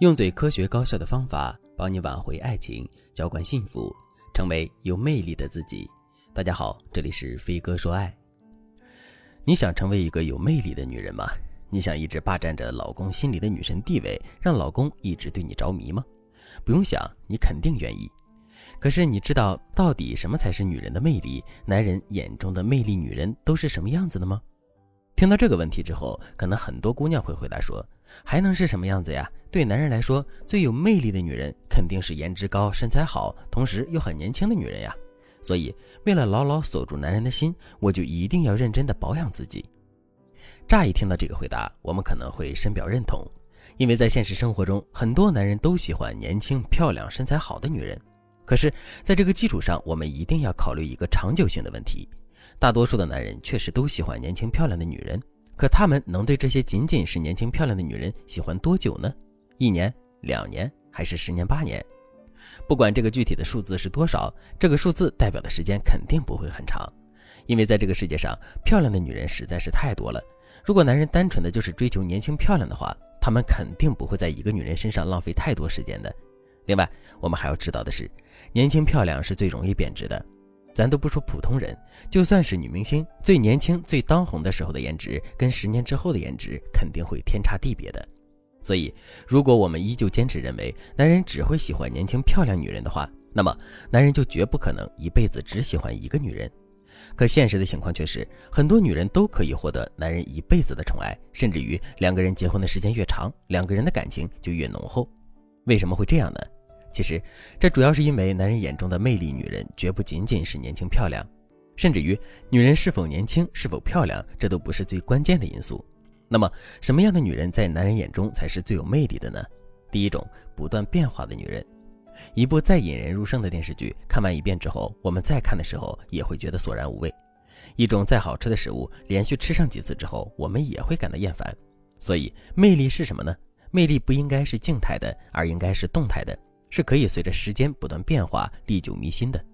用最科学高效的方法帮你挽回爱情，浇灌幸福，成为有魅力的自己。大家好，这里是飞哥说爱。你想成为一个有魅力的女人吗？你想一直霸占着老公心里的女神地位，让老公一直对你着迷吗？不用想，你肯定愿意。可是你知道到底什么才是女人的魅力？男人眼中的魅力女人都是什么样子的吗？听到这个问题之后，可能很多姑娘会回答说。还能是什么样子呀？对男人来说，最有魅力的女人肯定是颜值高、身材好，同时又很年轻的女人呀。所以，为了牢牢锁住男人的心，我就一定要认真的保养自己。乍一听到这个回答，我们可能会深表认同，因为在现实生活中，很多男人都喜欢年轻、漂亮、身材好的女人。可是，在这个基础上，我们一定要考虑一个长久性的问题：大多数的男人确实都喜欢年轻漂亮的女人。可他们能对这些仅仅是年轻漂亮的女人喜欢多久呢？一年、两年，还是十年、八年？不管这个具体的数字是多少，这个数字代表的时间肯定不会很长，因为在这个世界上，漂亮的女人实在是太多了。如果男人单纯的就是追求年轻漂亮的话，他们肯定不会在一个女人身上浪费太多时间的。另外，我们还要知道的是，年轻漂亮是最容易贬值的。咱都不说普通人，就算是女明星，最年轻、最当红的时候的颜值，跟十年之后的颜值肯定会天差地别的。所以，如果我们依旧坚持认为男人只会喜欢年轻漂亮女人的话，那么男人就绝不可能一辈子只喜欢一个女人。可现实的情况却是，很多女人都可以获得男人一辈子的宠爱，甚至于两个人结婚的时间越长，两个人的感情就越浓厚。为什么会这样呢？其实，这主要是因为男人眼中的魅力女人绝不仅仅是年轻漂亮，甚至于女人是否年轻、是否漂亮，这都不是最关键的因素。那么，什么样的女人在男人眼中才是最有魅力的呢？第一种，不断变化的女人。一部再引人入胜的电视剧，看完一遍之后，我们再看的时候也会觉得索然无味；一种再好吃的食物，连续吃上几次之后，我们也会感到厌烦。所以，魅力是什么呢？魅力不应该是静态的，而应该是动态的。是可以随着时间不断变化、历久弥新的。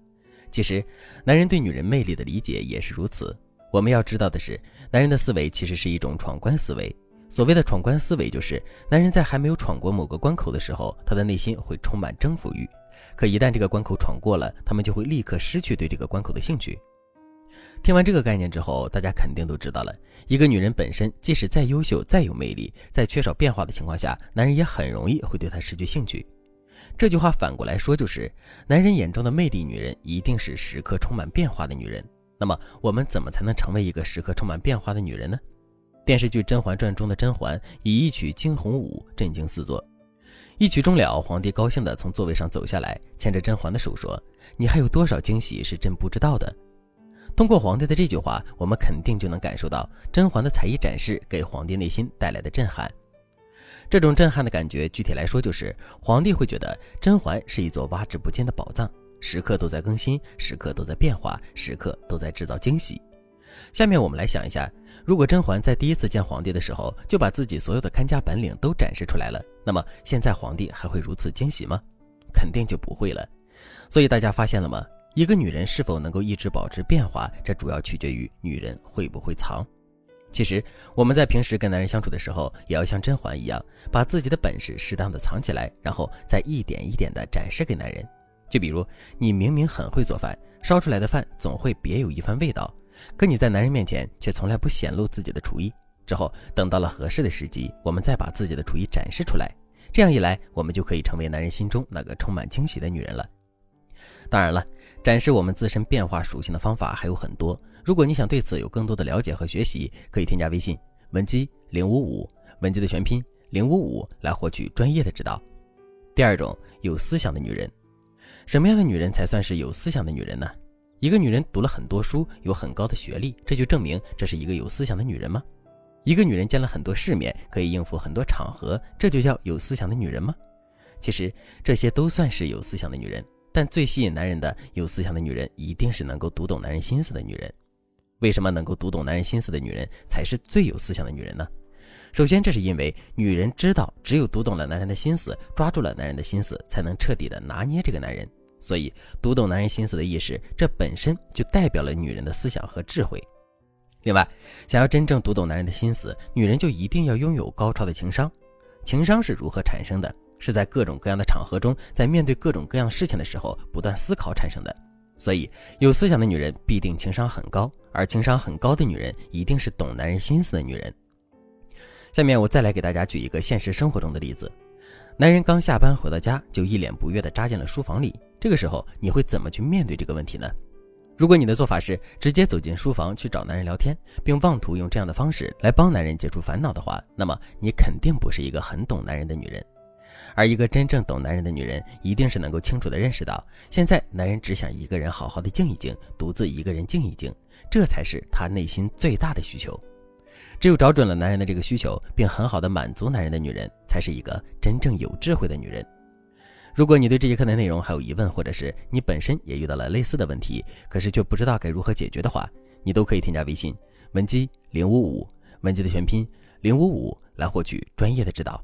其实，男人对女人魅力的理解也是如此。我们要知道的是，男人的思维其实是一种闯关思维。所谓的闯关思维，就是男人在还没有闯过某个关口的时候，他的内心会充满征服欲。可一旦这个关口闯过了，他们就会立刻失去对这个关口的兴趣。听完这个概念之后，大家肯定都知道了，一个女人本身即使再优秀、再有魅力，在缺少变化的情况下，男人也很容易会对她失去兴趣。这句话反过来说就是，男人眼中的魅力女人一定是时刻充满变化的女人。那么，我们怎么才能成为一个时刻充满变化的女人呢？电视剧《甄嬛传》中的甄嬛以一曲惊鸿舞震惊四座。一曲终了，皇帝高兴地从座位上走下来，牵着甄嬛的手说：“你还有多少惊喜是朕不知道的？”通过皇帝的这句话，我们肯定就能感受到甄嬛的才艺展示给皇帝内心带来的震撼。这种震撼的感觉，具体来说就是皇帝会觉得甄嬛是一座挖之不尽的宝藏，时刻都在更新，时刻都在变化，时刻都在制造惊喜。下面我们来想一下，如果甄嬛在第一次见皇帝的时候就把自己所有的看家本领都展示出来了，那么现在皇帝还会如此惊喜吗？肯定就不会了。所以大家发现了吗？一个女人是否能够一直保持变化，这主要取决于女人会不会藏。其实我们在平时跟男人相处的时候，也要像甄嬛一样，把自己的本事适当的藏起来，然后再一点一点的展示给男人。就比如你明明很会做饭，烧出来的饭总会别有一番味道，可你在男人面前却从来不显露自己的厨艺。之后等到了合适的时机，我们再把自己的厨艺展示出来，这样一来，我们就可以成为男人心中那个充满惊喜的女人了。当然了，展示我们自身变化属性的方法还有很多。如果你想对此有更多的了解和学习，可以添加微信文姬零五五，文姬的全拼零五五来获取专业的指导。第二种有思想的女人，什么样的女人才算是有思想的女人呢？一个女人读了很多书，有很高的学历，这就证明这是一个有思想的女人吗？一个女人见了很多世面，可以应付很多场合，这就叫有思想的女人吗？其实这些都算是有思想的女人，但最吸引男人的有思想的女人，一定是能够读懂男人心思的女人。为什么能够读懂男人心思的女人才是最有思想的女人呢？首先，这是因为女人知道，只有读懂了男人的心思，抓住了男人的心思，才能彻底的拿捏这个男人。所以，读懂男人心思的意识，这本身就代表了女人的思想和智慧。另外，想要真正读懂男人的心思，女人就一定要拥有高超的情商。情商是如何产生的？是在各种各样的场合中，在面对各种各样事情的时候不断思考产生的。所以，有思想的女人必定情商很高，而情商很高的女人一定是懂男人心思的女人。下面我再来给大家举一个现实生活中的例子：男人刚下班回到家，就一脸不悦地扎进了书房里。这个时候，你会怎么去面对这个问题呢？如果你的做法是直接走进书房去找男人聊天，并妄图用这样的方式来帮男人解除烦恼的话，那么你肯定不是一个很懂男人的女人。而一个真正懂男人的女人，一定是能够清楚地认识到，现在男人只想一个人好好的静一静，独自一个人静一静，这才是他内心最大的需求。只有找准了男人的这个需求，并很好的满足男人的女人，才是一个真正有智慧的女人。如果你对这节课的内容还有疑问，或者是你本身也遇到了类似的问题，可是却不知道该如何解决的话，你都可以添加微信文姬零五五，文姬的全拼零五五，来获取专业的指导。